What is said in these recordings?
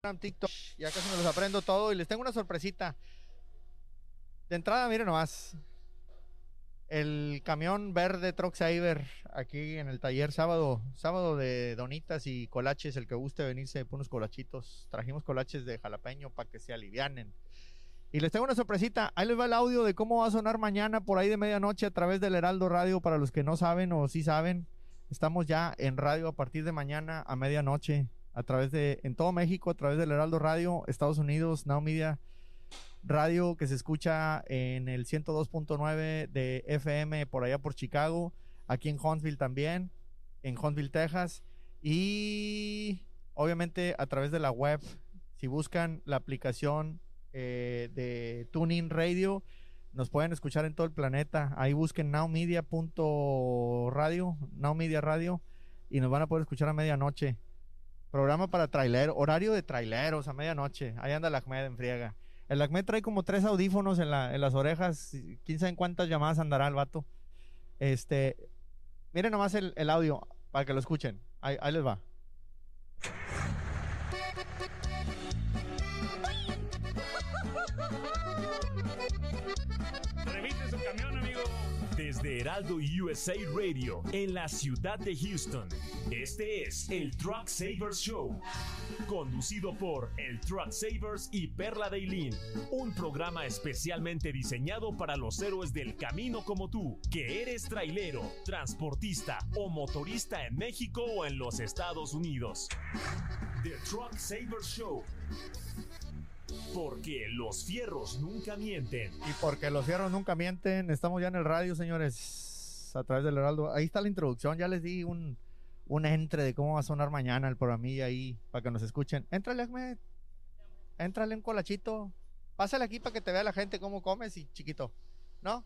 TikTok, ya casi me los aprendo todo y les tengo una sorpresita. De entrada, miren nomás. El camión verde Truck Saver aquí en el taller sábado, sábado de donitas y colaches, el que guste venirse por unos colachitos. Trajimos colaches de jalapeño para que se alivianen. Y les tengo una sorpresita. Ahí les va el audio de cómo va a sonar mañana por ahí de medianoche a través del Heraldo Radio para los que no saben o sí saben. Estamos ya en radio a partir de mañana a medianoche a través de en todo México a través del Heraldo Radio, Estados Unidos, Now Media Radio que se escucha en el 102.9 de FM por allá por Chicago, aquí en Huntsville también, en Huntsville, Texas y obviamente a través de la web. Si buscan la aplicación eh, de Tuning Radio, nos pueden escuchar en todo el planeta. Ahí busquen nowmedia.radio, Now Media Radio y nos van a poder escuchar a medianoche. Programa para trailer, horario de traileros a medianoche. Ahí anda el Ahmed en friega. El Ahmed trae como tres audífonos en, la, en las orejas. Quién sabe en cuántas llamadas andará el vato. Este, miren nomás el, el audio para que lo escuchen. Ahí, ahí les va. Su camión, amigo. Desde Heraldo USA Radio, en la ciudad de Houston. Este es el Truck Savers Show. Conducido por el Truck Savers y Perla Dailin. Un programa especialmente diseñado para los héroes del camino como tú, que eres trailero, transportista o motorista en México o en los Estados Unidos. The Truck Savers Show. Porque los fierros nunca mienten. Y porque los fierros nunca mienten, estamos ya en el radio, señores, a través del Heraldo. Ahí está la introducción, ya les di un, un entre de cómo va a sonar mañana el programilla ahí, para que nos escuchen. Éntrale, Ahmed. Éntrale un colachito. Pásale aquí para que te vea la gente cómo comes y chiquito. ¿No?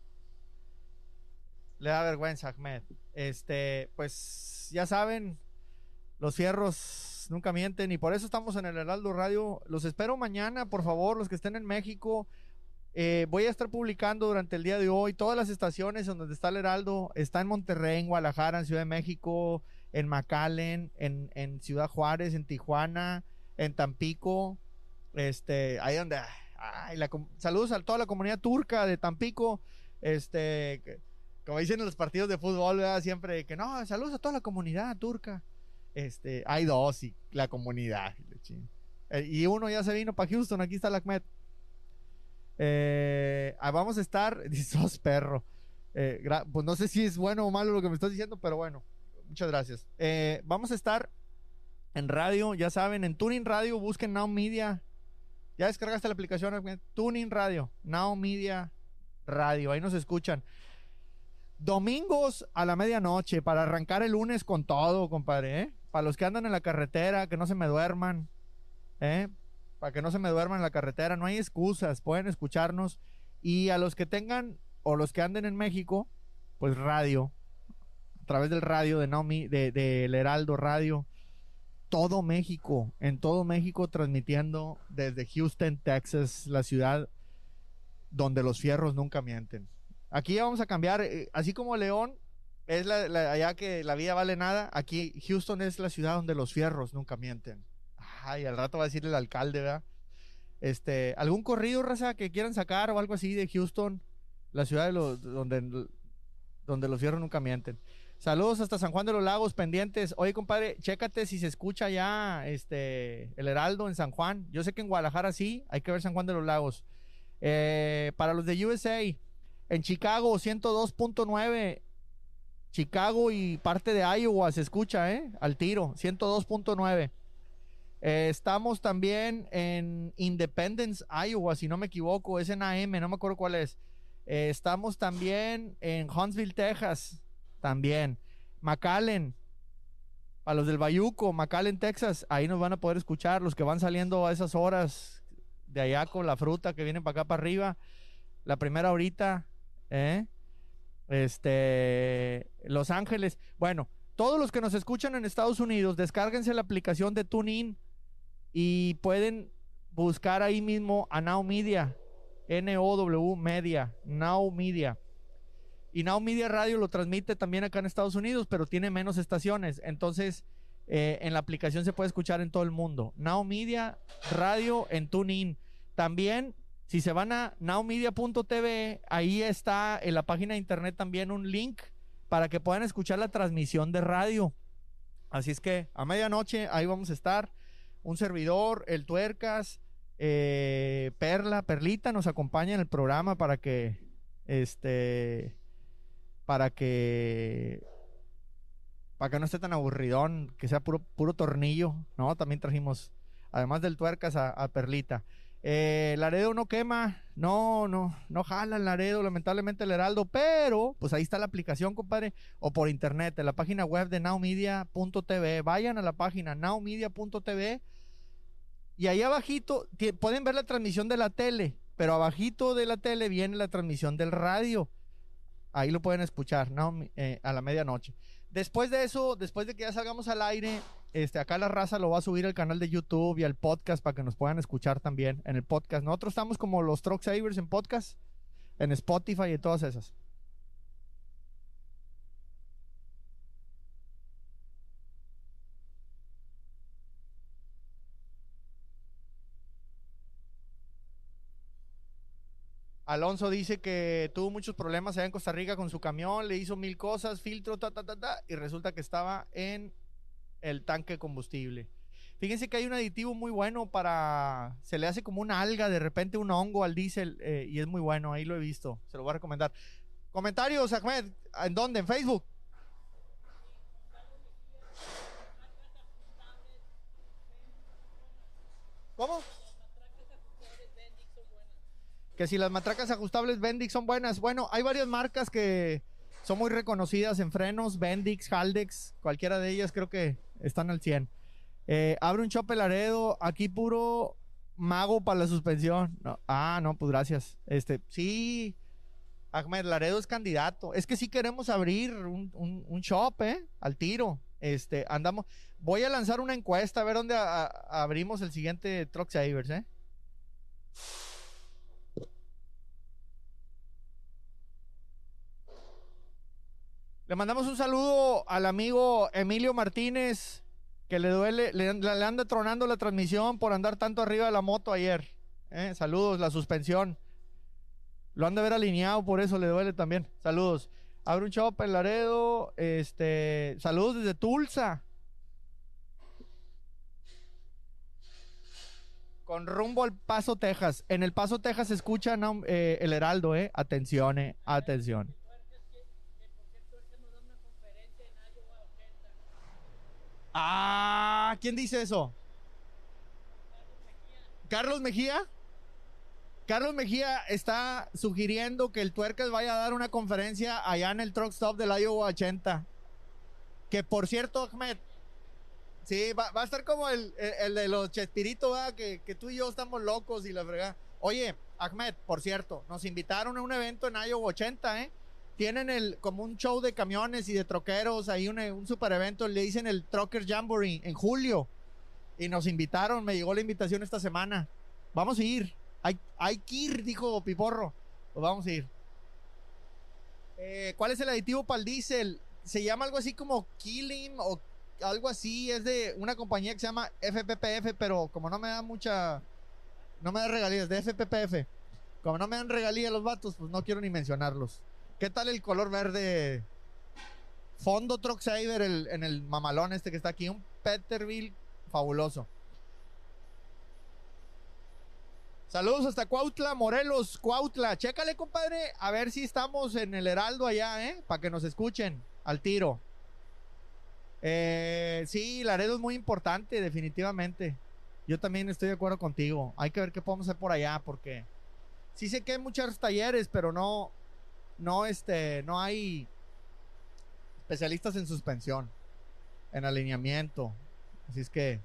Le da vergüenza, Ahmed. Este, pues ya saben, los fierros nunca mienten y por eso estamos en el Heraldo Radio. Los espero mañana, por favor, los que estén en México. Eh, voy a estar publicando durante el día de hoy todas las estaciones en donde está el Heraldo. Está en Monterrey, en Guadalajara, en Ciudad de México, en McAllen, en, en Ciudad Juárez, en Tijuana, en Tampico. Este, ahí donde. La, saludos a toda la comunidad turca de Tampico. Este, como dicen en los partidos de fútbol, siempre que no, saludos a toda la comunidad turca. Este, hay dos y la comunidad. y la eh, uno ya se vino para Houston, aquí está el Ahmed. Eh, ah, vamos a estar, sos perro. Eh, pues no sé si es bueno o malo lo que me estás diciendo, pero bueno, muchas gracias. Vamos a estar en radio, ya saben, en Tuning Radio, busquen Now Media. Ya descargaste la aplicación? Tuning Radio, Now Media Radio, ahí nos escuchan. Domingos a la medianoche para arrancar el lunes con todo, compadre, ¿eh? Para los que andan en la carretera, que no se me duerman, ¿eh? Para que no se me duerman en la carretera, no hay excusas, pueden escucharnos. Y a los que tengan, o los que anden en México, pues radio, a través del radio de Naomi, de, del Heraldo Radio, todo México, en todo México transmitiendo desde Houston, Texas, la ciudad donde los fierros nunca mienten. Aquí vamos a cambiar, eh, así como León es la, la- allá que la vida vale nada, aquí Houston es la ciudad donde los fierros nunca mienten. Ay, al rato va a decir el alcalde, ¿verdad? Este, algún corrido, raza, que quieran sacar o algo así de Houston, la ciudad de los, donde, donde los fierros nunca mienten. Saludos hasta San Juan de los Lagos, pendientes. Oye, compadre, chécate si se escucha ya este el Heraldo en San Juan. Yo sé que en Guadalajara sí, hay que ver San Juan de los Lagos. Eh, para los de USA, en Chicago 102.9. Chicago y parte de Iowa se escucha, ¿eh? Al tiro, 102.9. Eh, estamos también en Independence, Iowa, si no me equivoco, es en AM, no me acuerdo cuál es. Eh, estamos también en Huntsville, Texas, también. McAllen, a los del Bayuco, McAllen, Texas, ahí nos van a poder escuchar los que van saliendo a esas horas de allá con la fruta que vienen para acá para arriba. La primera horita, ¿eh? Este, Los Ángeles. Bueno, todos los que nos escuchan en Estados Unidos, descárguense la aplicación de TuneIn y pueden buscar ahí mismo a Now Media, N-O-W Media, Now Media. Y Now Media Radio lo transmite también acá en Estados Unidos, pero tiene menos estaciones. Entonces, Eh, en la aplicación se puede escuchar en todo el mundo. Now Media Radio en TuneIn. También, si se van a nowmedia.tv, ahí está en la página de internet también un link para que puedan escuchar la transmisión de radio. Así es que a medianoche ahí vamos a estar. Un servidor, el Tuercas, eh, Perla, Perlita nos acompaña en el programa para que, este, para que para que no esté tan aburridón, que sea puro, puro tornillo, ¿no? También trajimos, además del tuercas, a, Perlita. Eh, Laredo no quema, no, no, no jala el Laredo, lamentablemente el Heraldo, pero pues ahí está la aplicación, compadre, o por internet, en la página web de nowmedia.tv. Vayan a la página nowmedia.tv y ahí abajito pueden ver la transmisión de la tele, pero abajito de la tele viene la transmisión del radio. Ahí lo pueden escuchar, ¿no? Eh, a la medianoche. Después de eso, después de que ya salgamos al aire, este, acá la raza lo va a subir al canal de YouTube y al podcast para que nos puedan escuchar también en el podcast. Nosotros estamos como los Truck Savers en podcast, en Spotify y todas esas. Alonso dice que tuvo muchos problemas allá en Costa Rica con su camión, le hizo mil cosas, filtro, ta, ta, ta, ta, y resulta que estaba en el tanque combustible. Fíjense que hay un aditivo muy bueno para. Se le hace como una alga, de repente un hongo al diésel, eh, y es muy bueno, ahí lo he visto, se lo voy a recomendar. Comentarios, Ahmed, ¿en dónde? ¿En Facebook? ¿Cómo? Que si las matracas ajustables Bendix son buenas. Bueno, hay varias marcas que son muy reconocidas en frenos, Bendix, Haldex, cualquiera de ellas creo que están al 100. Eh, abre un Chope Laredo, aquí puro mago para la suspensión. ah, no, pues gracias. Este, sí, Ahmed Laredo es candidato. Es que sí queremos abrir un, un, shop, ¿eh? Al tiro. Este, andamos. Voy a lanzar una encuesta a ver dónde abrimos el siguiente Truck Savers, ¿eh? Le mandamos un saludo al amigo Emilio Martínez, que le duele, le, anda tronando la transmisión por andar tanto arriba de la moto ayer. Eh, saludos, la suspensión. Lo han de ver alineado, por eso le duele también. Saludos. Abre un shop en Laredo. Este, saludos desde Tulsa. Con rumbo al Paso, Texas. En el Paso, Texas se escucha eh, el Heraldo, eh. Atención, eh. Atención. Ah, ¿quién dice eso? Carlos Mejía. Carlos Mejía está sugiriendo que el Tuercas vaya a dar una conferencia allá en el Truck Stop del Iowa 80. Que por cierto, Ahmed, sí, va, a estar como el, de los Chespiritos, que, que, tú y yo estamos locos y la verdad. Oye, Ahmed, por cierto, nos invitaron a un evento en Iowa 80, ¿eh? Tienen el como un show de camiones y de troqueros, ahí un, un super evento, le dicen el Trucker Jamboree en julio. Y nos invitaron, me llegó la invitación esta semana. Vamos a ir. Hay, hay que ir, dijo Piporro. Pues vamos a ir. Eh, ¿Cuál es el aditivo para el diésel? Se llama algo así como Killing o algo así. Es de una compañía que se llama FPPF, pero como no me da mucha. No me da regalías, de FPPF. Como no me dan regalías los vatos, pues no quiero ni mencionarlos. ¿Qué tal el color verde? Fondo Truck Saver en el mamalón este que está aquí. Un Peterbilt fabuloso. Saludos hasta Cuautla, Morelos, Cuautla. Chécale, compadre, a ver si estamos en el Heraldo allá, ¿eh? Para que nos escuchen al tiro. Eh, sí, Laredo es muy importante, definitivamente. Yo también estoy de acuerdo contigo. Hay que ver qué podemos hacer por allá, porque sí sé que hay muchos talleres, pero no, no, este, no hay especialistas en suspensión, en alineamiento. Así es que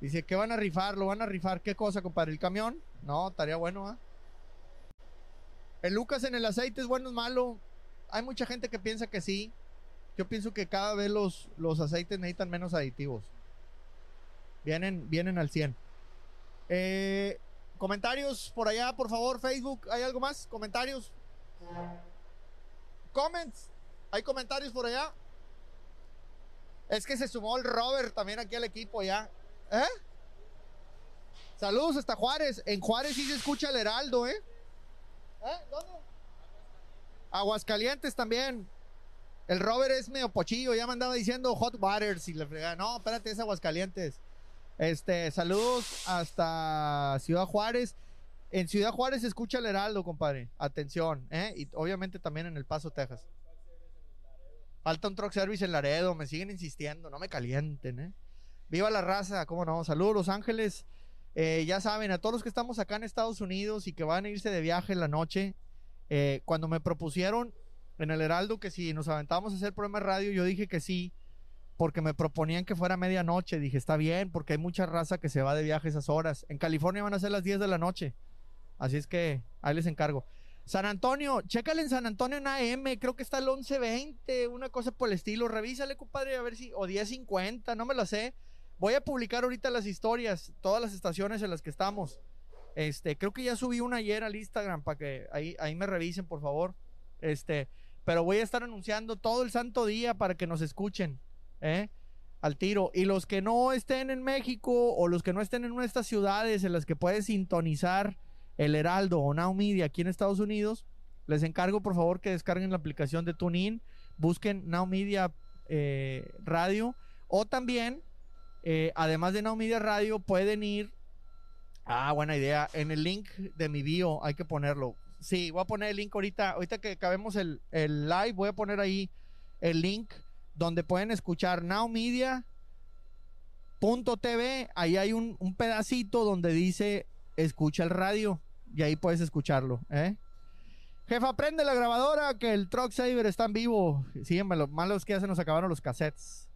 dice que van a rifar, lo van a rifar. ¿Qué cosa, compadre? ¿El camión? No, estaría bueno, ¿ah? El Lucas en el aceite es bueno o malo. Hay mucha gente que piensa que sí. Yo pienso que cada vez los, los aceites necesitan menos aditivos. Vienen, vienen al 100. Eh, comentarios por allá, por favor, Facebook. ¿Hay algo más? Comentarios. Comments. ¿Hay comentarios por allá? Es que se sumó el Robert también aquí al equipo ya. ¿Eh? Saludos hasta Juárez. En Juárez sí se escucha el Heraldo, ¿eh? ¿Eh? ¿Dónde? Aguascalientes también. El Robert es medio pochillo, ya me andaba diciendo Hot Waters y le fregaba. No, espérate, es Aguascalientes. Este, saludos hasta Ciudad Juárez. En Ciudad Juárez se escucha el Heraldo, compadre. Atención, ¿eh? Y obviamente también en El Paso, Texas. Falta un truck service en Laredo, me siguen insistiendo, no me calienten, ¿eh? Viva la raza, cómo no. Saludos, Los Ángeles. Eh, ya saben, a todos los que estamos acá en Estados Unidos y que van a irse de viaje en la noche, eh, cuando me propusieron en el Heraldo que si nos aventábamos a hacer programa de radio, yo dije que sí, porque me proponían que fuera medianoche. Dije, está bien, porque hay mucha raza que se va de viaje esas horas. En California van a ser las 10 de la noche. Así es que ahí les encargo. San Antonio, chécale en San Antonio en AM, creo que está el 1120, una cosa por el estilo. Revísale, compadre, a ver si, o 1050, no me lo sé. Voy a publicar ahorita las historias, todas las estaciones en las que estamos. Este, creo que ya subí una ayer al Instagram para que ahí, ahí me revisen, por favor. Este, pero voy a estar anunciando todo el santo día para que nos escuchen, ¿eh? Al tiro. Y los que no estén en México o los que no estén en estas ciudades en las que puedes sintonizar el Heraldo o Now Media aquí en Estados Unidos, les encargo por favor que descarguen la aplicación de TuneIn, busquen Now Media eh, Radio o también, eh, además de Now Media Radio, pueden ir Ah, buena idea. En el link de mi bio hay que ponerlo. Sí, voy a poner el link ahorita. Ahorita que acabemos el, el live, voy a poner ahí el link donde pueden escuchar nowmedia.tv. Ahí hay un, un pedacito donde dice escucha el radio y ahí puedes escucharlo. ¿eh? Jefa, prende la grabadora que el Truck Saver está en vivo. Sí, lo malo es que ya se nos acabaron los cassettes.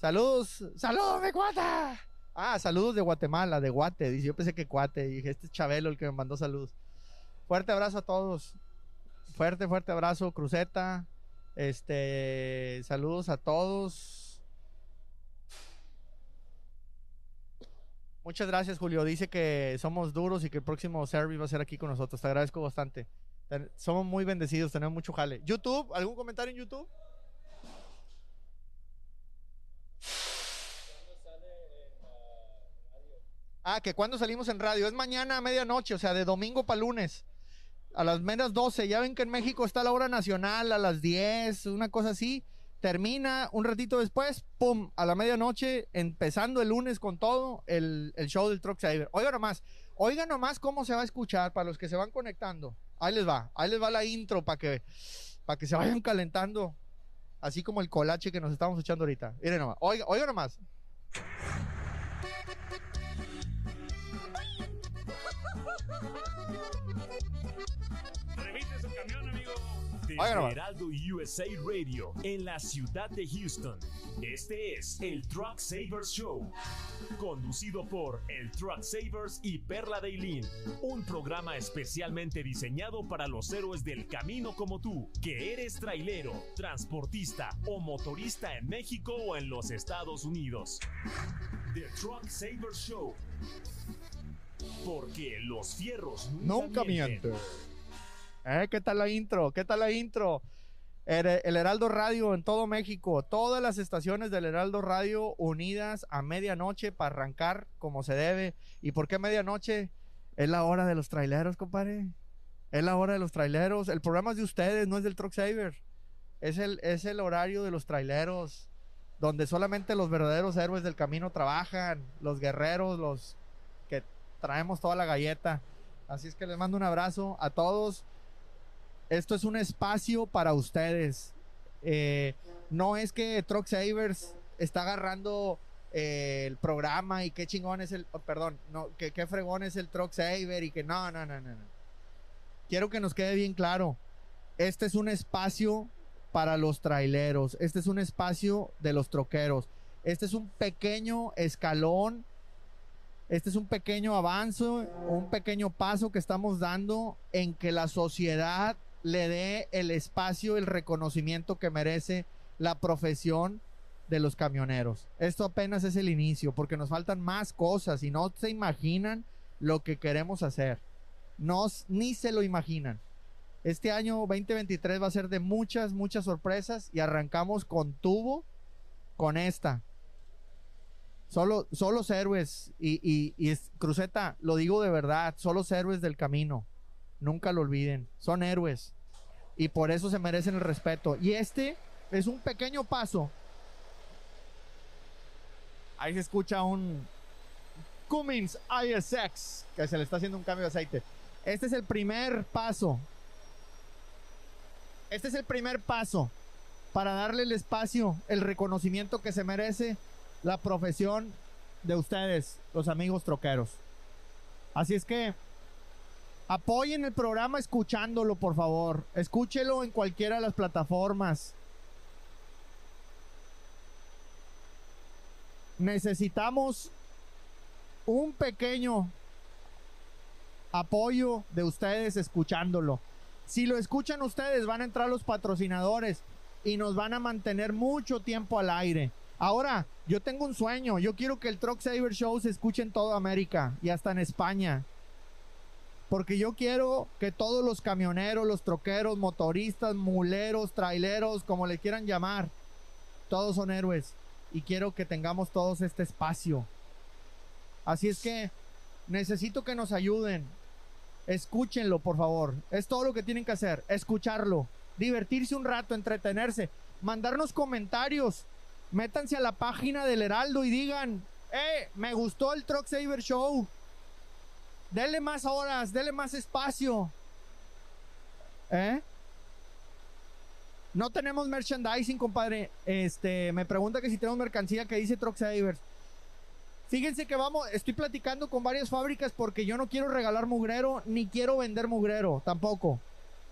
Saludos, saludos de cuata. Ah, saludos de Guatemala, de Guate. Dice, yo pensé que Cuate. Dije, este es Chabelo el que me mandó saludos. Fuerte abrazo a todos. Fuerte, fuerte abrazo, Cruceta. Este, saludos a todos. Muchas gracias, Julio. Dice que somos duros y que el próximo service va a ser aquí con nosotros. Te agradezco bastante. Somos muy bendecidos, tenemos mucho jale. YouTube, ¿algún comentario en YouTube? Ah, que cuando salimos en radio. Es mañana a medianoche, o sea, de domingo para lunes. A las menos 12. Ya ven que en México está la hora nacional a las 10, una cosa así. Termina un ratito después, pum, a la medianoche, empezando el lunes con todo, el, show del Truck Saver. Oiga nomás, oiga nomás cómo se va a escuchar para los que se van conectando. Ahí les va, ahí les va la intro para que, para que se vayan calentando. Así como el colache que nos estamos echando ahorita. Miren nomás, oiga, oiga nomás. Heraldo USA Radio en la ciudad de Houston. Este es el Truck Savers Show, conducido por el Truck Savers y Perla Daylin, un programa especialmente diseñado para los héroes del camino como tú, que eres trailero, transportista o motorista en México o en los Estados Unidos. The Truck Savers Show. Porque los fierros nunca, mienten. ¿Eh? ¿Qué tal la intro? ¿Qué tal la intro? El, Heraldo Radio en todo México, todas las estaciones del Heraldo Radio unidas a medianoche para arrancar como se debe. ¿Y por qué medianoche? Es la hora de los traileros, compadre. Es la hora de los traileros. El programa es de ustedes, no es del Truck Saver. Es el, es el horario de los traileros, donde solamente los verdaderos héroes del camino trabajan, los guerreros, los que traemos toda la galleta. Así es que les mando un abrazo a todos esto es un espacio para ustedes. Eh, no es que Truck Savers está agarrando eh, el programa y qué chingón es el, oh, perdón, no, que qué fregón es el Truck Saver y que no, no, no, no, no. Quiero que nos quede bien claro. Este es un espacio para los traileros. Este es un espacio de los troqueros. Este es un pequeño escalón. Este es un pequeño avance, un pequeño paso que estamos dando en que la sociedad le dé el espacio, el reconocimiento que merece la profesión de los camioneros. Esto apenas es el inicio, porque nos faltan más cosas y no se imaginan lo que queremos hacer. No, ni se lo imaginan. Este año 2023 va a ser de muchas, muchas sorpresas y arrancamos con tubo, con esta. Solo, solo héroes. Y, y, es, Cruceta, lo digo de verdad, solo héroes del camino. Nunca lo olviden. Son héroes. Y por eso se merecen el respeto. Y este es un pequeño paso. Ahí se escucha un Cummins ISX, que se le está haciendo un cambio de aceite. Este es el primer paso. Este es el primer paso para darle el espacio, el reconocimiento que se merece la profesión de ustedes, los amigos troqueros. Así es que apoyen el programa escuchándolo, por favor. Escúchelo en cualquiera de las plataformas. Necesitamos un pequeño apoyo de ustedes escuchándolo. Si lo escuchan ustedes, van a entrar los patrocinadores y nos van a mantener mucho tiempo al aire. Ahora, yo tengo un sueño. Yo quiero que el Truck Saver Show se escuche en toda América y hasta en España. Porque yo quiero que todos los camioneros, los troqueros, motoristas, muleros, traileros, como le quieran llamar, todos son héroes. Y quiero que tengamos todos este espacio. Así es que necesito que nos ayuden. Escúchenlo, por favor. Es todo lo que tienen que hacer. Escucharlo. Divertirse un rato, entretenerse. Mandarnos comentarios. Métanse a la página del Heraldo y digan, eh, me gustó el Truck Saver Show. Dele más horas, dele más espacio. ¿Eh? No tenemos merchandising, compadre. Este, me pregunta que si tenemos mercancía que dice Truck Savers. Fíjense que vamos, estoy platicando con varias fábricas porque yo no quiero regalar mugrero ni quiero vender mugrero tampoco.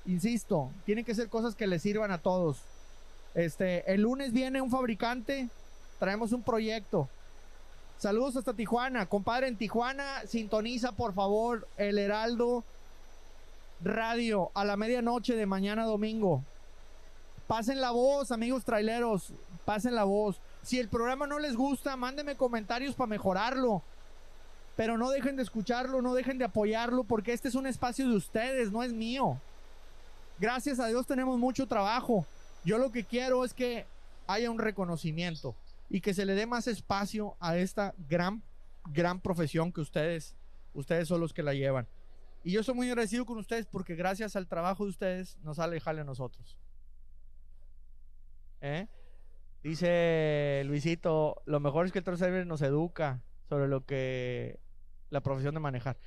Insisto, tienen que ser cosas que les sirvan a todos. Este, el lunes viene un fabricante, traemos un proyecto. Saludos hasta Tijuana, compadre en Tijuana, sintoniza por favor el Heraldo Radio a la medianoche de mañana domingo. Pasen la voz, amigos traileros, pasen la voz. Si el programa no les gusta, mándenme comentarios para mejorarlo. Pero no dejen de escucharlo, no dejen de apoyarlo, porque este es un espacio de ustedes, no es mío. Gracias a Dios tenemos mucho trabajo. Yo lo que quiero es que haya un reconocimiento y que se le dé más espacio a esta gran, gran profesión que ustedes, ustedes son los que la llevan. Y yo soy muy agradecido con ustedes porque gracias al trabajo de ustedes nos sale jale a nosotros. ¿Eh? Dice Luisito, lo mejor es que el Troll nos educa sobre lo que la profesión de manejar.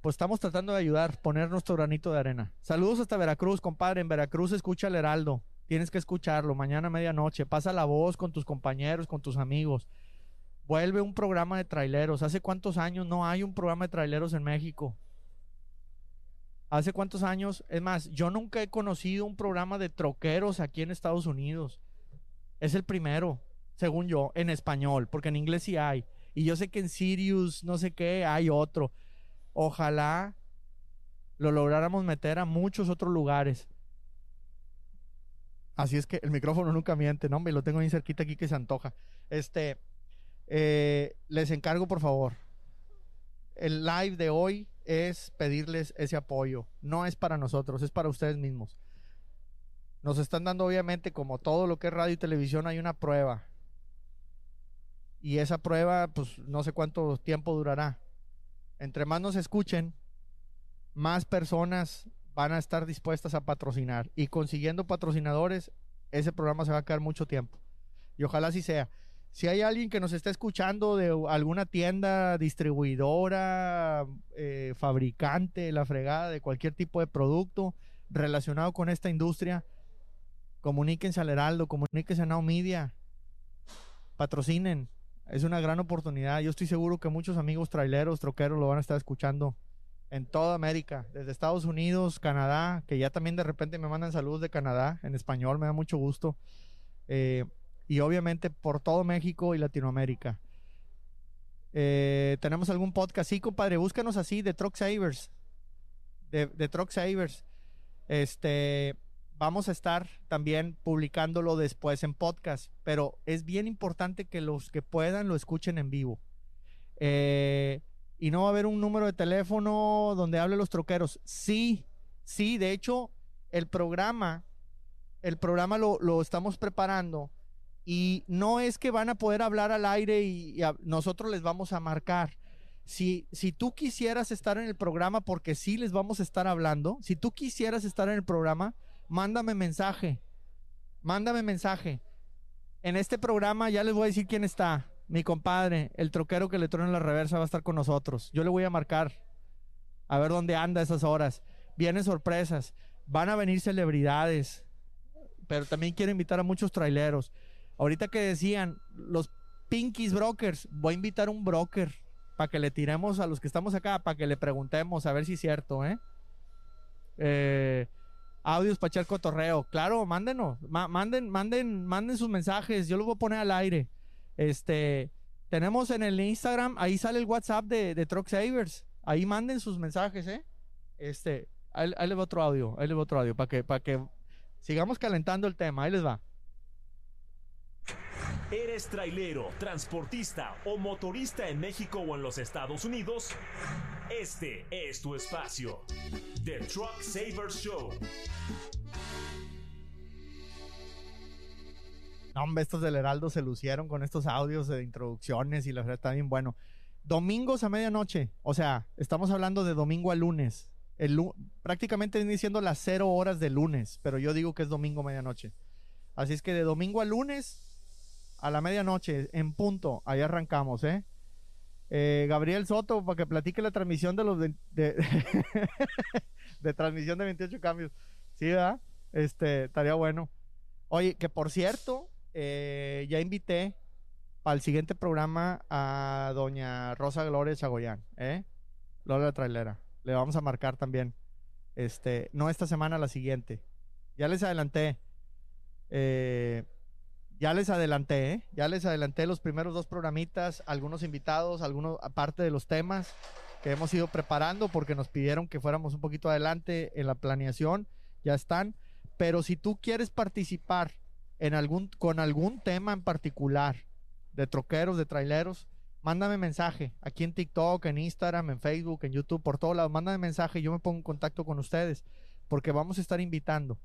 Pues estamos tratando de ayudar, poner nuestro granito de arena. Saludos hasta Veracruz, compadre. En Veracruz escucha el Heraldo. Tienes que escucharlo mañana a medianoche. Pasa la voz con tus compañeros, con tus amigos. Vuelve un programa de traileros. ¿Hace cuántos años no hay un programa de traileros en México? ¿Hace cuántos años? Es más, yo nunca he conocido un programa de troqueros aquí en Estados Unidos. Es el primero, según yo, en español, porque en inglés sí hay. Y yo sé que en Sirius, no sé qué, hay otro. Ojalá lo lográramos meter a muchos otros lugares. Así es que el micrófono nunca miente, ¿no? Me lo tengo bien cerquita aquí que se antoja. Este, eh, les encargo, por favor. El live de hoy es pedirles ese apoyo. No es para nosotros, es para ustedes mismos. Nos están dando, obviamente, como todo lo que es radio y televisión, hay una prueba. Y esa prueba, pues no sé cuánto tiempo durará. Entre más nos escuchen, más personas van a estar dispuestas a patrocinar. Y consiguiendo patrocinadores, ese programa se va a quedar mucho tiempo. Y ojalá así sea. Si hay alguien que nos está escuchando de alguna tienda, distribuidora, eh, fabricante, la fregada de cualquier tipo de producto relacionado con esta industria, Comuníquense al Heraldo, comuníquense a Now Media. Patrocinen. Es una gran oportunidad. Yo estoy seguro que muchos amigos traileros, troqueros lo van a estar escuchando en toda América, desde Estados Unidos, Canadá, que ya también de repente me mandan saludos de Canadá en español, me da mucho gusto. Eh, y obviamente por todo México y Latinoamérica. Eh, tenemos algún podcast, sí, compadre, búscanos así de Truck Savers. De, de Truck Savers. Este, vamos a estar también publicándolo después en podcast, pero es bien importante que los que puedan lo escuchen en vivo. Eh, y no va a haber un número de teléfono donde hable los troqueros. Sí, sí, de hecho, el programa, el programa lo, lo estamos preparando Y no es que van a poder hablar al aire y, nosotros les vamos a marcar. Si, si tú quisieras estar en el programa, porque sí les vamos a estar hablando, si tú quisieras estar en el programa, mándame mensaje. Mándame mensaje. En este programa ya les voy a decir quién está. Mi compadre, el troquero que le en la reversa va a estar con nosotros. Yo le voy a marcar. A ver dónde anda esas horas. Vienen sorpresas. Van a venir celebridades. Pero también quiero invitar a muchos traileros. Ahorita que decían los Pinkies Brokers, voy a invitar un broker para que le tiremos a los que estamos acá, para que le preguntemos a ver si es cierto, ¿eh? eh audios para echar cotorreo. Claro, mándenos, manden, manden, manden sus mensajes. Yo los voy a poner al aire. Este, tenemos en el Instagram, ahí sale el WhatsApp de, de Truck Savers. Ahí manden sus mensajes, ¿eh? Este, ahí, ahí les va otro audio, ahí les va otro audio, para que, para que sigamos calentando el tema. Ahí les va. ¿Eres trailero, transportista o motorista en México o en los Estados Unidos? Este es tu espacio. The Truck Savers Show. Hombre, estos del Heraldo se lucieron con estos audios de introducciones y la verdad está bien bueno. Domingos a medianoche, o sea, estamos hablando de domingo a lunes. Prácticamente viene diciendo las cero horas de lunes, pero yo digo que es domingo a medianoche. Así es que de domingo a lunes a la medianoche, en punto, ahí arrancamos, ¿eh? eh Gabriel Soto, para que platique la transmisión de los de, de, transmisión de 28 cambios. Sí, ¿verdad? Este, estaría bueno. Oye, que por cierto, eh, ya invité para el siguiente programa a doña Rosa Gloria Chagoyán, ¿eh? Lola Trailera. Le vamos a marcar también. Este, no esta semana, la siguiente. Ya les adelanté. Eh, ya les adelanté, ¿eh? ya les adelanté los primeros dos programitas, algunos invitados, algunos aparte de los temas que hemos ido preparando porque nos pidieron que fuéramos un poquito adelante en la planeación, ya están. Pero si tú quieres participar en algún, con algún tema en particular de troqueros, de traileros, mándame mensaje aquí en TikTok, en Instagram, en Facebook, en YouTube, por todos lados. Mándame mensaje y yo me pongo en contacto con ustedes porque vamos a estar invitando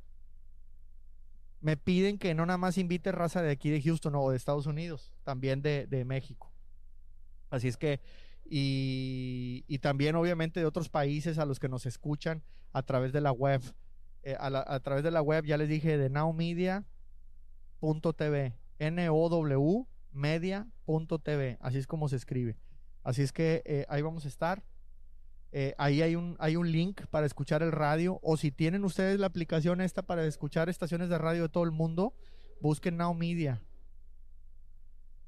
me piden que no nada más invite raza de aquí de Houston o de Estados Unidos, también de, México. Así es que, y, también obviamente de otros países a los que nos escuchan a través de la web. Eh, a, través de la web, ya les dije, de nowmedia.tv, N-O-W media.tv, así es como se escribe. Así es que eh, ahí vamos a estar. Eh, ahí hay un, hay un link para escuchar el radio. O si tienen ustedes la aplicación esta para escuchar estaciones de radio de todo el mundo, busquen Now Media.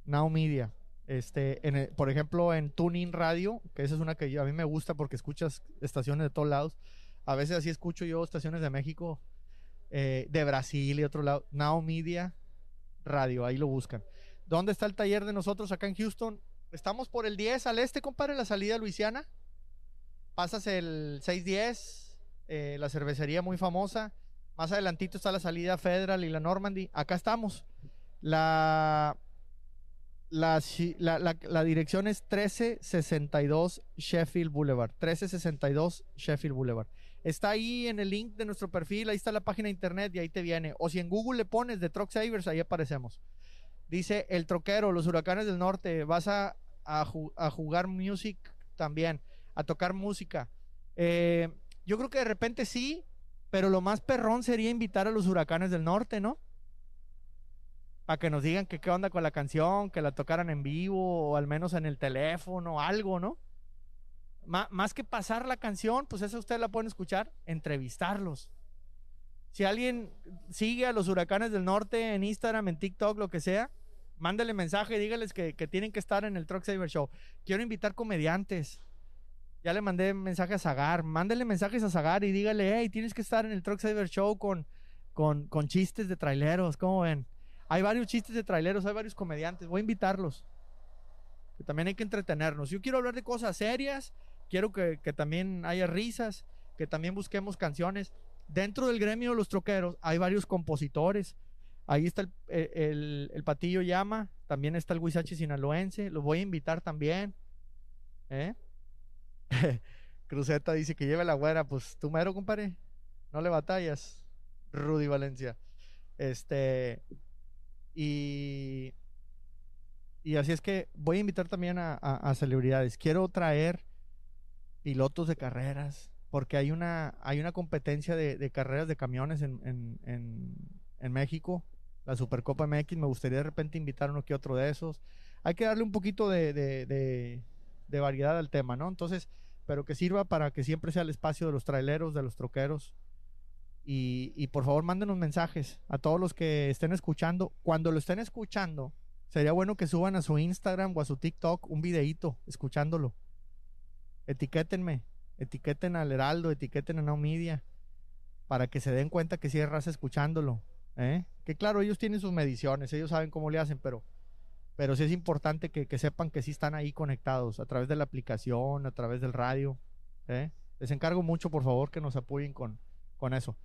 Now Media. Este, por ejemplo, en Tuning Radio, que esa es una que a mí me gusta porque escuchas estaciones de todos lados. A veces así escucho yo estaciones de México, eh, de Brasil y otro lado. Now Media Radio, ahí lo buscan. ¿Dónde está el taller de nosotros acá en Houston? Estamos por el 10 al este, compadre, la salida Luisiana pasas el 610, eh, la cervecería muy famosa. Más adelantito está la salida Federal y la Normandy. Acá estamos. La, la, la, dirección es 1362 Sheffield Boulevard. 1362 Sheffield Boulevard. Está ahí en el link de nuestro perfil, ahí está la página de internet y ahí te viene. O si en Google le pones de Truck Savers, ahí aparecemos. Dice el troquero, los huracanes del norte, vas a, a, jugar music también a tocar música. Eh, yo creo que de repente sí, pero lo más perrón sería invitar a los huracanes del norte, ¿no? Para que nos digan que qué onda con la canción, que la tocaran en vivo o al menos en el teléfono, algo, ¿no? Más que pasar la canción, pues esa ustedes la pueden escuchar, entrevistarlos. Si alguien sigue a los huracanes del norte en Instagram, en TikTok, lo que sea, mándale mensaje, dígales que, que tienen que estar en el Truck Saver Show. Quiero invitar comediantes, ya le mandé mensaje a Zagar. Mándele mensajes a Zagar y dígale, hey, tienes que estar en el Truck Saver Show con, con, con chistes de traileros. ¿Cómo ven? Hay varios chistes de traileros, hay varios comediantes. Voy a invitarlos. Que también hay que entretenernos. Yo quiero hablar de cosas serias. Quiero que, también haya risas. Que también busquemos canciones. Dentro del gremio de los troqueros hay varios compositores. Ahí está el, el, Patillo Llama. También está el Huizache Sinaloense. Los voy a invitar también. ¿Eh? Cruzeta dice que lleve la güera, pues tú mero, compadre. No le batallas. Rudy Valencia. Este. Y, y así es que voy a invitar también a- a celebridades. Quiero traer pilotos de carreras, porque hay una, hay una competencia de, carreras de camiones en, en, México, la Supercopa MX. Me gustaría de repente invitar uno que otro de esos. Hay que darle un poquito de variedad al tema, ¿no? Entonces, pero que sirva para que siempre sea el espacio de los traileros, de los troqueros. Y, y por favor, mándenos mensajes a todos los que estén escuchando. Cuando lo estén escuchando, sería bueno que suban a su Instagram o a su TikTok un videíto escuchándolo. Etiquétenme, etiqueten al Heraldo, etiqueten a Now Media, para que se den cuenta que sí raza escuchándolo. ¿eh? Que claro, ellos tienen sus mediciones, ellos saben cómo le hacen, pero, pero sí es importante que, que sepan que sí están ahí conectados a través de la aplicación, a través del radio. ¿eh? Les encargo mucho, por favor, que nos apoyen con, con eso.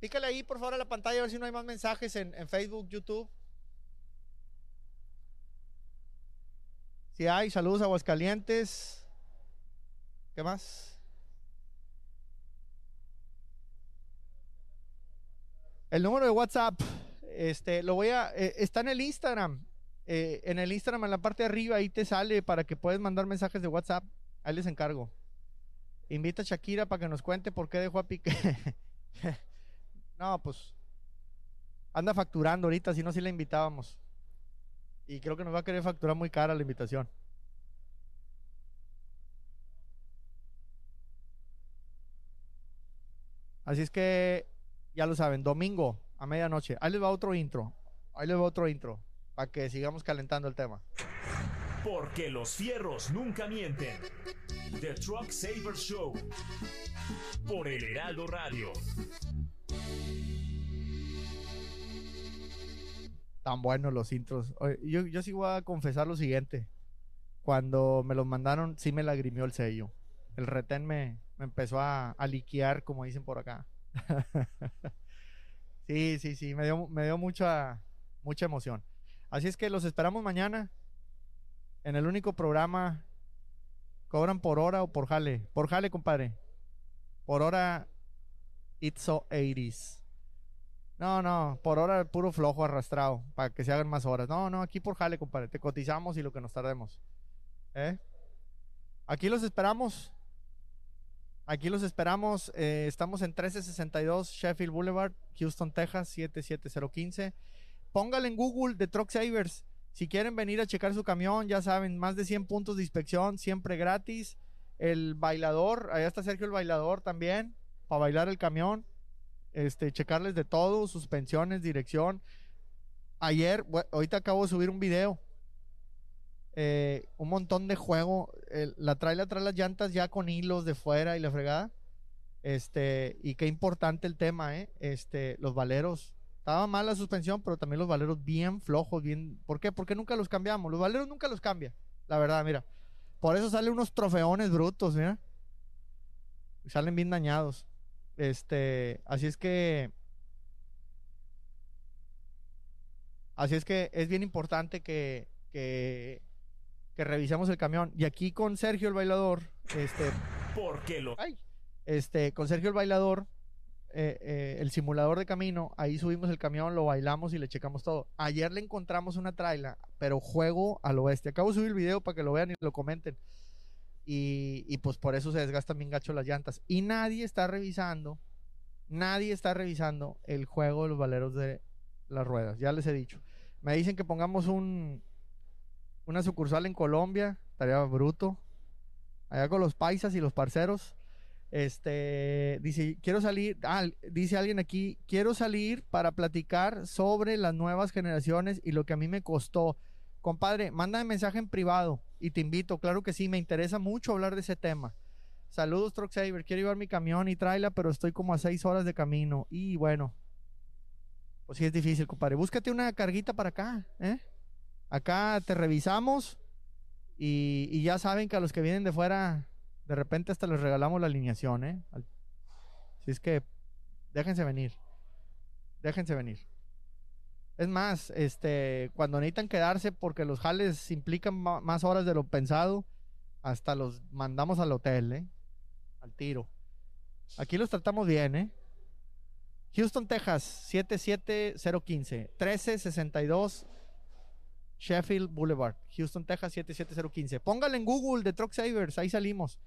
Pícale ahí, por favor, a la pantalla a ver si no hay más mensajes en, en Facebook, YouTube. Si hay, saludos Aguascalientes. ¿Qué más? El número de WhatsApp, este, lo voy a, eh, está en el Instagram. Eh, en el Instagram, en la parte de arriba, ahí te sale para que puedas mandar mensajes de WhatsApp. Ahí les encargo. Invita a Shakira para que nos cuente por qué dejó a Piqué. no, pues anda facturando ahorita, si no, sí la invitábamos. Y creo que nos va a querer facturar muy cara la invitación. Así es que ya lo saben, domingo a medianoche. Ahí les va otro intro. Ahí les va otro intro. Para que sigamos calentando el tema. Porque los fierros nunca mienten. The Truck Saver Show. Por el Heraldo Radio. Tan buenos los intros. Yo, yo sí voy a confesar lo siguiente. Cuando me los mandaron, sí me lagrimió el sello. El retén me, me empezó a, a liquear, como dicen por acá. sí, sí, sí, me dio, me dio mucha, mucha emoción. Así es que los esperamos mañana en el único programa. ¿Cobran por hora o por jale? Por jale, compadre. Por hora, it's so 80s. No, no, por hora puro flojo arrastrado, para que se hagan más horas. No, no, aquí por jale, compadre. Te cotizamos y lo que nos tardemos. ¿Eh? Aquí los esperamos. Aquí los esperamos. eh, estamos en 1362 Sheffield Boulevard, Houston, Texas, 77015. Póngale en Google The Truck Savers. Si quieren venir a checar su camión, ya saben, más de 100 puntos de inspección, siempre gratis. El bailador, allá está Sergio el bailador también, para bailar el camión. Este, checarles de todo, suspensiones, dirección. Ayer, ahorita acabo de subir un video. Eh, un montón de juego. el- la trae las llantas ya con hilos de fuera y la fregada. Este, y qué importante el tema, ¿eh? Este, los valeros. Estaba mal la suspensión, pero también los valeros bien flojos, bien. ¿Por qué? Porque nunca los cambiamos. Los valeros nunca los cambia. La verdad, mira. Por eso salen unos trofeones brutos, mira. Salen bien dañados. Este, así es que. Así es que es bien importante que, que, que revisemos el camión. Y aquí con Sergio el bailador, este, Porque lo. Ay. este, con Sergio el bailador, eh, eh, el simulador de camino, ahí subimos el camión, lo bailamos y le checamos todo. Ayer le encontramos una traila, pero juego al oeste. Acabo de subir el video para que lo vean y lo comenten. Y, y pues por eso se desgastan bien gacho las llantas. Y nadie está revisando, nadie está revisando el juego de los valeros de las ruedas. Ya les he dicho. Me dicen que pongamos un una sucursal en Colombia, estaría bruto. Allá con los paisas y los parceros. Este dice, quiero salir, ah, dice alguien aquí, quiero salir para platicar sobre las nuevas generaciones y lo que a mí me costó. Compadre, mándame mensaje en privado y te invito, claro que sí, me interesa mucho hablar de ese tema. Saludos, Truck quiero llevar mi camión y tráela, pero estoy como a seis horas de camino. Y bueno, pues sí es difícil, compadre. Búscate una carguita para acá, ¿eh? Acá te revisamos y, ya saben que a los que vienen de fuera, de repente hasta les regalamos la alineación, ¿eh? Así es que déjense venir. Déjense venir. Es más, este, cuando necesitan quedarse porque los jales implican más horas de lo pensado, hasta los mandamos al hotel, ¿eh? Al tiro. Aquí los tratamos bien, ¿eh? Houston, Texas, 77015. 1362 Sheffield Boulevard. Houston, Texas, 77015. Póngale en Google de Truck Savers, ahí salimos.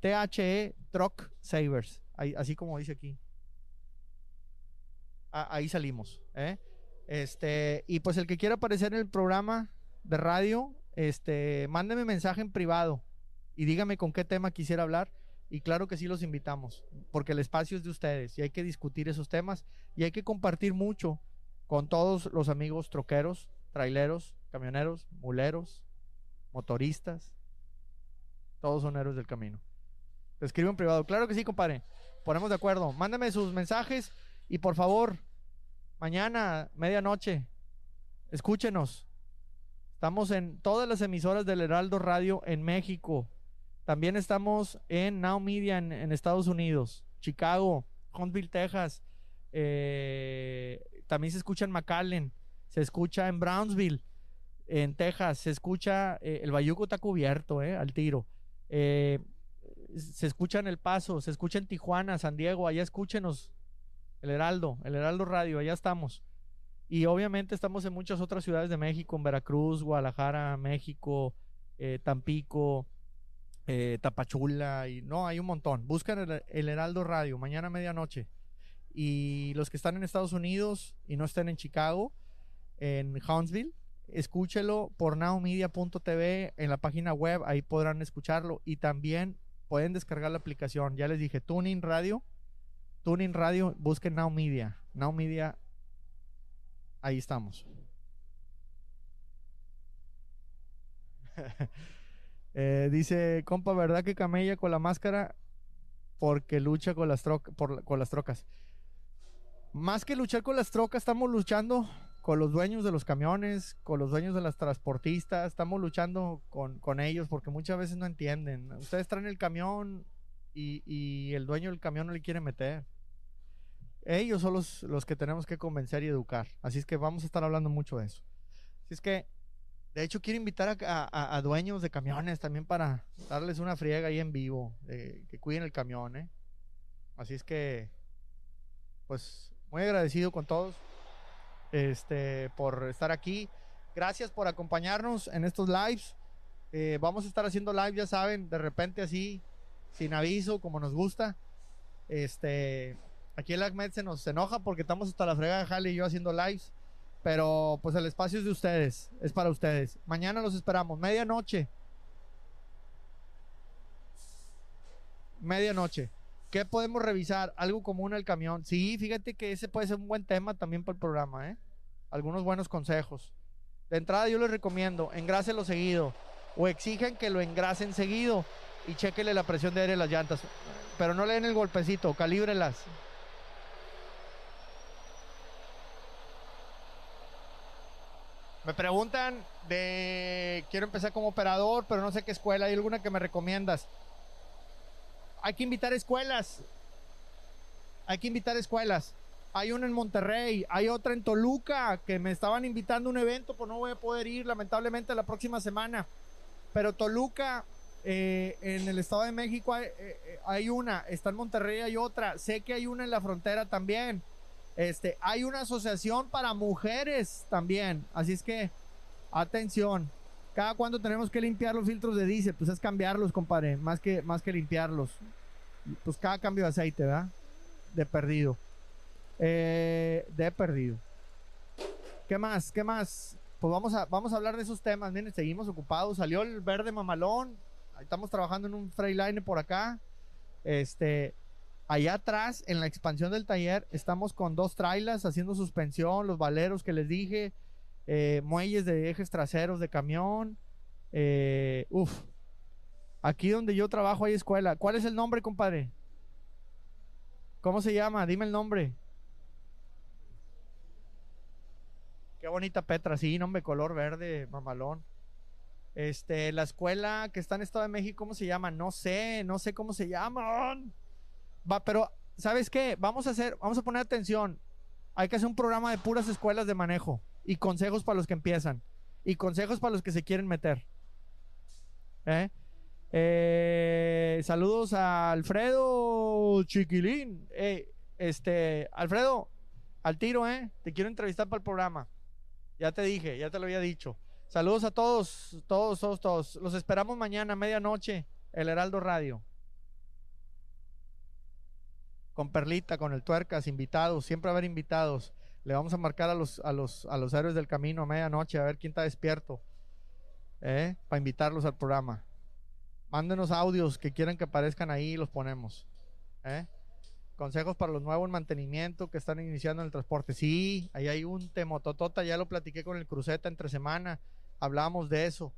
THE Truck Savers, ahí, así como dice aquí. Ah, ahí salimos. ¿eh? Este, y pues el que quiera aparecer en el programa de radio, este, mándeme mensaje en privado y dígame con qué tema quisiera hablar. Y claro que sí los invitamos, porque el espacio es de ustedes y hay que discutir esos temas y hay que compartir mucho con todos los amigos troqueros, traileros, camioneros, muleros, motoristas. Todos son héroes del camino. Te escribo en privado. Claro que sí, compadre. Ponemos de acuerdo. Mándame sus mensajes y por favor, mañana, medianoche, escúchenos. Estamos en todas las emisoras del Heraldo Radio en México. También estamos en Now Media en, Estados Unidos, Chicago, Huntsville, Texas. Eh, también se escucha en McAllen, se escucha en Brownsville, en Texas, se escucha, eh, el Bayuco está cubierto, eh, al tiro. se escucha en El Paso, se escucha en Tijuana, San Diego, allá escúchenos, el Heraldo, el Heraldo Radio, allá estamos. Y obviamente estamos en muchas otras ciudades de México, en Veracruz, Guadalajara, México, Tampico, eh, Tapachula y no, hay un montón. Buscan el, Heraldo Radio mañana medianoche. Y los que están en Estados Unidos y no estén en Chicago, en Huntsville, escúchelo por nowmedia.tv en la página web, ahí podrán escucharlo y también pueden descargar la aplicación. Ya les dije, Tuning Radio, Tuning Radio, busquen Now Media. Media, ahí estamos. Eh, dice, compa, ¿verdad que camella con la máscara? Porque lucha con las, con las trocas. Más que luchar con las trocas, estamos luchando con los dueños de los camiones, con los dueños de las transportistas, estamos luchando con, ellos porque muchas veces no entienden. Ustedes traen el camión y, el dueño del camión no le quiere meter. Ellos son los, los que tenemos que convencer y educar. Así es que vamos a estar hablando mucho de eso. Así es que de hecho, quiero invitar a, dueños de camiones también para darles una friega ahí en vivo, que cuiden el camión, ¿eh? Así es que, pues, muy agradecido con todos este, por estar aquí. Gracias por acompañarnos en estos lives. Eh, vamos a estar haciendo live, ya saben, de repente así, sin aviso, como nos gusta. Este, aquí el Ahmed se nos enoja porque estamos hasta la frega de Jale y yo haciendo lives. Pero pues el espacio es de ustedes, es para ustedes. Mañana los esperamos, medianoche. Medianoche. ¿Qué podemos revisar? Algo común el camión. Sí, fíjate que ese puede ser un buen tema también para el programa, ¿eh? Algunos buenos consejos. De entrada yo les recomiendo, engráselo seguido. O exigen que lo engrasen seguido. Y chequenle la presión de aire en las llantas. Pero no le den el golpecito, calíbrelas. Me preguntan de, quiero empezar como operador, pero no sé qué escuela, ¿hay alguna que me recomiendas? Hay que invitar escuelas. Hay que invitar escuelas. Hay una en Monterrey, hay otra en Toluca, que me estaban invitando a un evento, pues no voy a poder ir lamentablemente la próxima semana. Pero Toluca, eh, en el Estado de México hay, eh, hay, una, está en Monterrey hay otra, sé que hay una en la frontera también. Este, hay una asociación para mujeres también. Así es que, atención. Cada cuando tenemos que limpiar los filtros de diésel, pues es cambiarlos, compadre, más que, más que limpiarlos. Pues cada cambio de aceite, ¿verdad? De perdido. Eh, de perdido. ¿Qué más? ¿Qué más? Pues vamos a, vamos a hablar de esos temas. Miren, seguimos ocupados. Salió el verde mamalón. Estamos trabajando en un Freightliner por acá. Este, Allá atrás, en la expansión del taller, estamos con dos trailers haciendo suspensión, los valeros que les dije, eh, muelles de ejes traseros de camión. Eh, uf, aquí donde yo trabajo hay escuela. ¿Cuál es el nombre, compadre? ¿Cómo se llama? Dime el nombre. Qué bonita Petra, sí, nombre color verde, mamalón. Este, la escuela que está en Estado de México, ¿cómo se llama? No sé, no sé cómo se llaman. Va, pero, ¿sabes qué? Vamos a hacer, vamos a poner atención. Hay que hacer un programa de puras escuelas de manejo y consejos para los que empiezan y consejos para los que se quieren meter. ¿Eh? Eh, saludos a Alfredo Chiquilín. Eh, este, Alfredo, al tiro, ¿eh? Te quiero entrevistar para el programa. Ya te dije, ya te lo había dicho. Saludos a todos, todos, todos, todos. Los esperamos mañana, medianoche, el Heraldo Radio. Con Perlita, con el Tuercas, invitados, siempre haber invitados. Le vamos a marcar a los, a los, a los héroes del camino a medianoche a ver quién está despierto. ¿eh? Para invitarlos al programa. Mándenos audios que quieran que aparezcan ahí y los ponemos. ¿eh? Consejos para los nuevos en mantenimiento que están iniciando en el transporte. Sí, ahí hay un temototota, ya lo platiqué con el Cruceta entre semana. Hablamos de eso,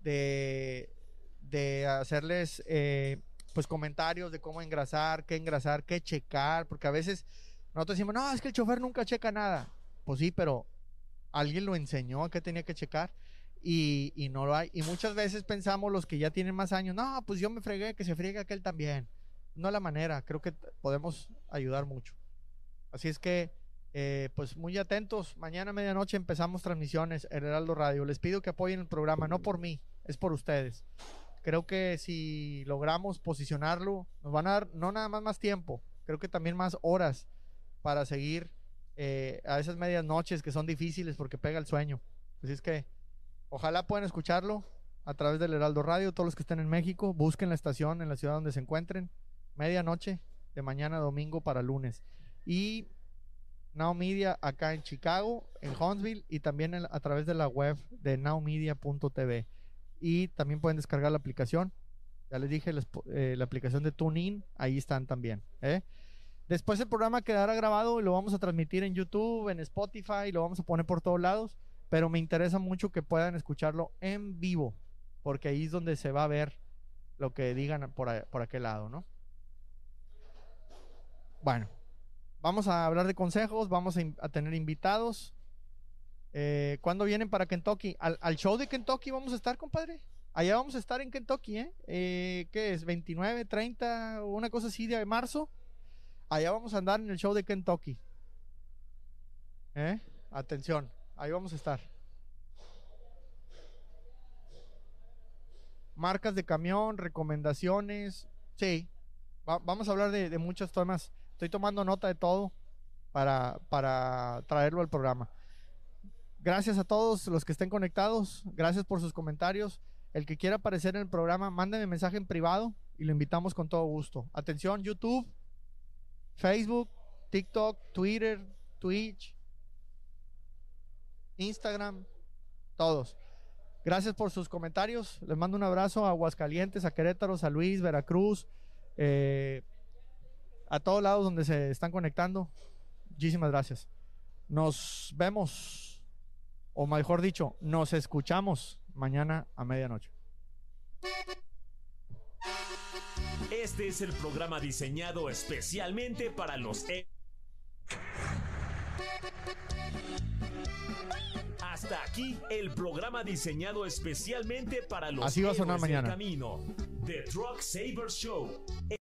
de, de hacerles eh, pues comentarios de cómo engrasar, qué engrasar, qué checar, porque a veces nosotros decimos, no, es que el chofer nunca checa nada. Pues sí, pero alguien lo enseñó a qué tenía que checar y, y no lo hay. Y muchas veces pensamos los que ya tienen más años, no, pues yo me fregué, que se friegue aquel también no la manera, creo que podemos ayudar mucho. Así es que, eh, pues muy atentos, mañana a medianoche empezamos transmisiones en Heraldo Radio. Les pido que apoyen el programa, no por mí, es por ustedes. Creo que si logramos posicionarlo, nos van a dar no nada más más tiempo, creo que también más horas para seguir eh, a esas medias noches que son difíciles porque pega el sueño. Así es que ojalá puedan escucharlo a través del Heraldo Radio, todos los que estén en México, busquen la estación en la ciudad donde se encuentren medianoche de mañana domingo para lunes. Y Now Media acá en Chicago, en Huntsville y también a través de la web de nowmedia.tv. Y también pueden descargar la aplicación. Ya les dije, eh, la aplicación de TuneIn, ahí están también. ¿eh? Después el programa quedará grabado y lo vamos a transmitir en YouTube, en Spotify, lo vamos a poner por todos lados. Pero me interesa mucho que puedan escucharlo en vivo, porque ahí es donde se va a ver lo que digan por, por aquel lado, ¿no? Bueno, vamos a hablar de consejos, vamos a, tener invitados. Eh, ¿Cuándo vienen para Kentucky? Al, show de Kentucky vamos a estar, compadre. Allá vamos a estar en Kentucky, ¿eh? eh qué es? ¿29, 30, una cosa así de marzo? Allá vamos a andar en el show de Kentucky. ¿Eh? Atención, ahí vamos a estar. Marcas de camión, recomendaciones. Sí, vamos a hablar de, de muchos temas Estoy tomando nota de todo para, para traerlo al programa. Gracias a todos los que estén conectados. Gracias por sus comentarios. El que quiera aparecer en el programa, mándeme mensaje en privado y lo invitamos con todo gusto. Atención, YouTube, Facebook, TikTok, Twitter, Twitch, Instagram, todos. Gracias por sus comentarios. Les mando un abrazo a Aguascalientes, a Querétaro, a Luis, Veracruz, eh, a todos lados donde se están conectando. Muchísimas gracias. Nos vemos, o mejor dicho, nos escuchamos mañana a medianoche. Este es el programa diseñado especialmente para los... E- Hasta aquí el programa diseñado especialmente para los Así va a sonar mañana. camino. The Truck Saver Show.